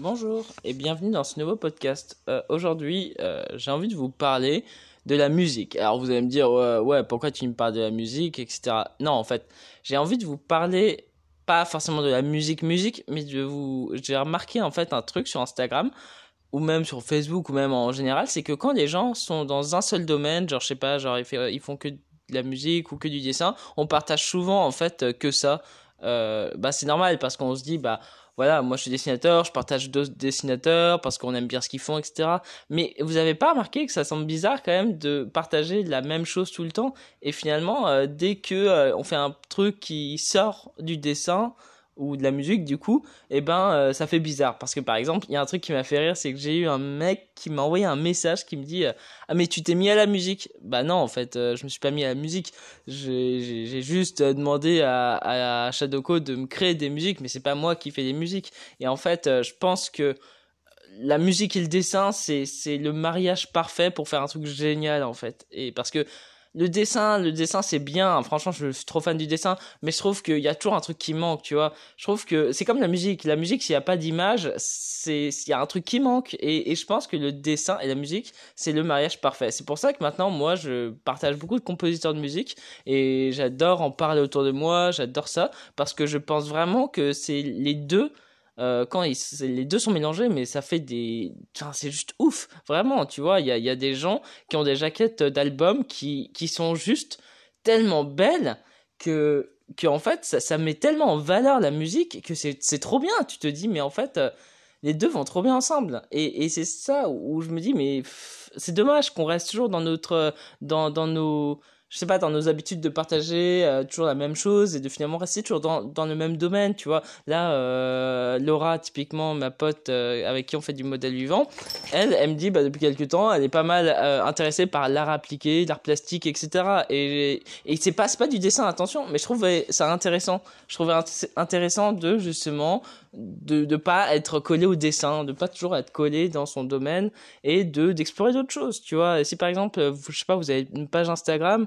Bonjour et bienvenue dans ce nouveau podcast. Euh, aujourd'hui, euh, j'ai envie de vous parler de la musique. Alors vous allez me dire, ouais, pourquoi tu me parles de la musique, etc. Non, en fait, j'ai envie de vous parler pas forcément de la musique, musique, mais vous. J'ai remarqué en fait un truc sur Instagram ou même sur Facebook ou même en général, c'est que quand les gens sont dans un seul domaine, genre je sais pas, genre ils, ils font que de la musique ou que du dessin, on partage souvent en fait que ça. Euh, bah c'est normal parce qu'on se dit bah voilà, moi je suis dessinateur, je partage d'autres dessinateurs parce qu'on aime bien ce qu'ils font, etc. Mais vous avez pas remarqué que ça semble bizarre quand même de partager la même chose tout le temps? Et finalement euh, dès que euh, on fait un truc qui sort du dessin, ou de la musique du coup et eh ben euh, ça fait bizarre. Parce que par exemple il y a un truc qui m'a fait rire c'est que j'ai eu un mec qui m'a envoyé un message qui me dit euh, ah mais tu t'es mis à la musique! Bah non en fait euh, je me suis pas mis à la musique. J'ai juste demandé à, à Shadowco de me créer des musiques mais c'est pas moi qui fais des musiques. Et en fait je pense que la musique et le dessin c'est le mariage parfait pour faire un truc génial en fait. Et parce que le dessin, le dessin c'est bien. Franchement, je suis trop fan du dessin, mais je trouve qu'il y a toujours un truc qui manque, tu vois. Je trouve que c'est comme la musique. La musique, s'il n'y a pas d'image, c'est il y a un truc qui manque. Et, et je pense que le dessin et la musique, c'est le mariage parfait. C'est pour ça que maintenant, moi, je partage beaucoup de compositeurs de musique et j'adore en parler autour de moi. J'adore ça parce que je pense vraiment que c'est les deux euh, quand les deux sont mélangés, mais ça fait des. C'est juste ouf, vraiment, tu vois. Il y a, des gens qui ont des jaquettes d'albums qui, qui sont juste tellement belles que, que en fait, ça, ça met tellement en valeur la musique que c'est, trop bien. Tu te dis, mais en fait, euh, les deux vont trop bien ensemble. Et, et c'est ça où je me dis, mais c'est dommage qu'on reste toujours dans notre. dans, dans nos je sais pas, dans nos habitudes de partager euh, toujours la même chose et de finalement rester toujours dans, dans le même domaine, tu vois. Là, euh, Laura, typiquement, ma pote euh, avec qui on fait du modèle vivant, elle, elle me dit, bah, depuis quelques temps, elle est pas mal intéressée par l'art appliqué, l'art plastique, etc. Et, et c'est pas, pas du dessin, attention, mais je trouve ça intéressant. Je trouve intéressant de, justement, de ne pas être collé au dessin, de pas toujours être collé dans son domaine et de d'explorer d'autres choses, tu vois. Si par exemple, je sais pas, vous avez une page Instagram,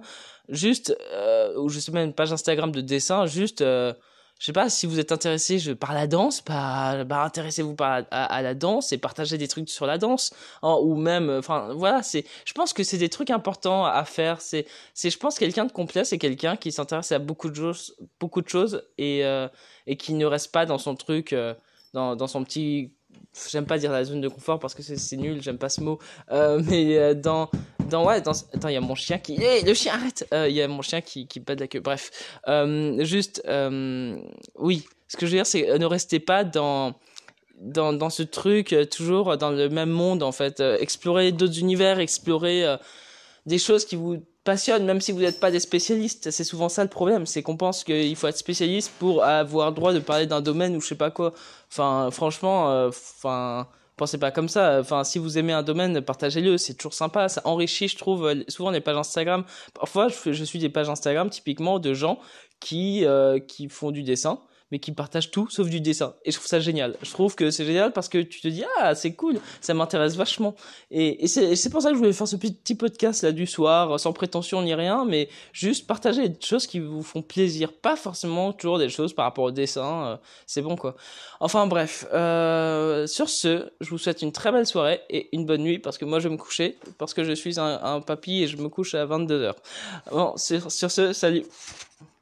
juste euh, ou je sais même une page Instagram de dessin, juste euh, je sais pas si vous êtes intéressé je, par la danse, bah, bah intéressez-vous à, à, la danse et partagez des trucs sur la danse, hein, ou même, enfin voilà, c'est, je pense que c'est des trucs importants à faire. C'est, c'est, je pense quelqu'un de complet, c'est quelqu'un qui s'intéresse à beaucoup de choses, beaucoup de choses et euh, et qui ne reste pas dans son truc, euh, dans dans son petit j'aime pas dire la zone de confort parce que c'est nul, j'aime pas ce mot, euh, mais euh, dans, dans, ouais, attends, il y a mon chien qui, hé, le chien, arrête, euh, il y a mon chien qui, qui bat la queue, bref, euh, juste, euh, oui, ce que je veux dire, c'est ne restez pas dans, dans, dans ce truc, toujours dans le même monde, en fait, explorer d'autres univers, explorer des choses qui vous passionnent, même si vous n'êtes pas des spécialistes. C'est souvent ça le problème, c'est qu'on pense qu'il faut être spécialiste pour avoir droit de parler d'un domaine ou je sais pas quoi. Enfin, franchement, enfin, pensez pas comme ça. Enfin, si vous aimez un domaine, partagez-le, c'est toujours sympa. Ça enrichit, je trouve, souvent les pages Instagram. Parfois, je, je suis des pages Instagram typiquement de gens qui euh, qui font du dessin mais qui partagent tout sauf du dessin. Et je trouve ça génial. Je trouve que c'est génial parce que tu te dis, ah, c'est cool, ça m'intéresse vachement. Et, c'est pour ça que je voulais faire ce petit podcast là du soir, sans prétention ni rien, mais juste partager des choses qui vous font plaisir. Pas forcément toujours des choses par rapport au dessin, euh, c'est bon quoi. Enfin bref, euh, sur ce, je vous souhaite une très belle soirée et une bonne nuit parce que moi je vais me coucher, parce que je suis un, papy et je me couche à 22h. Bon, sur, sur ce, salut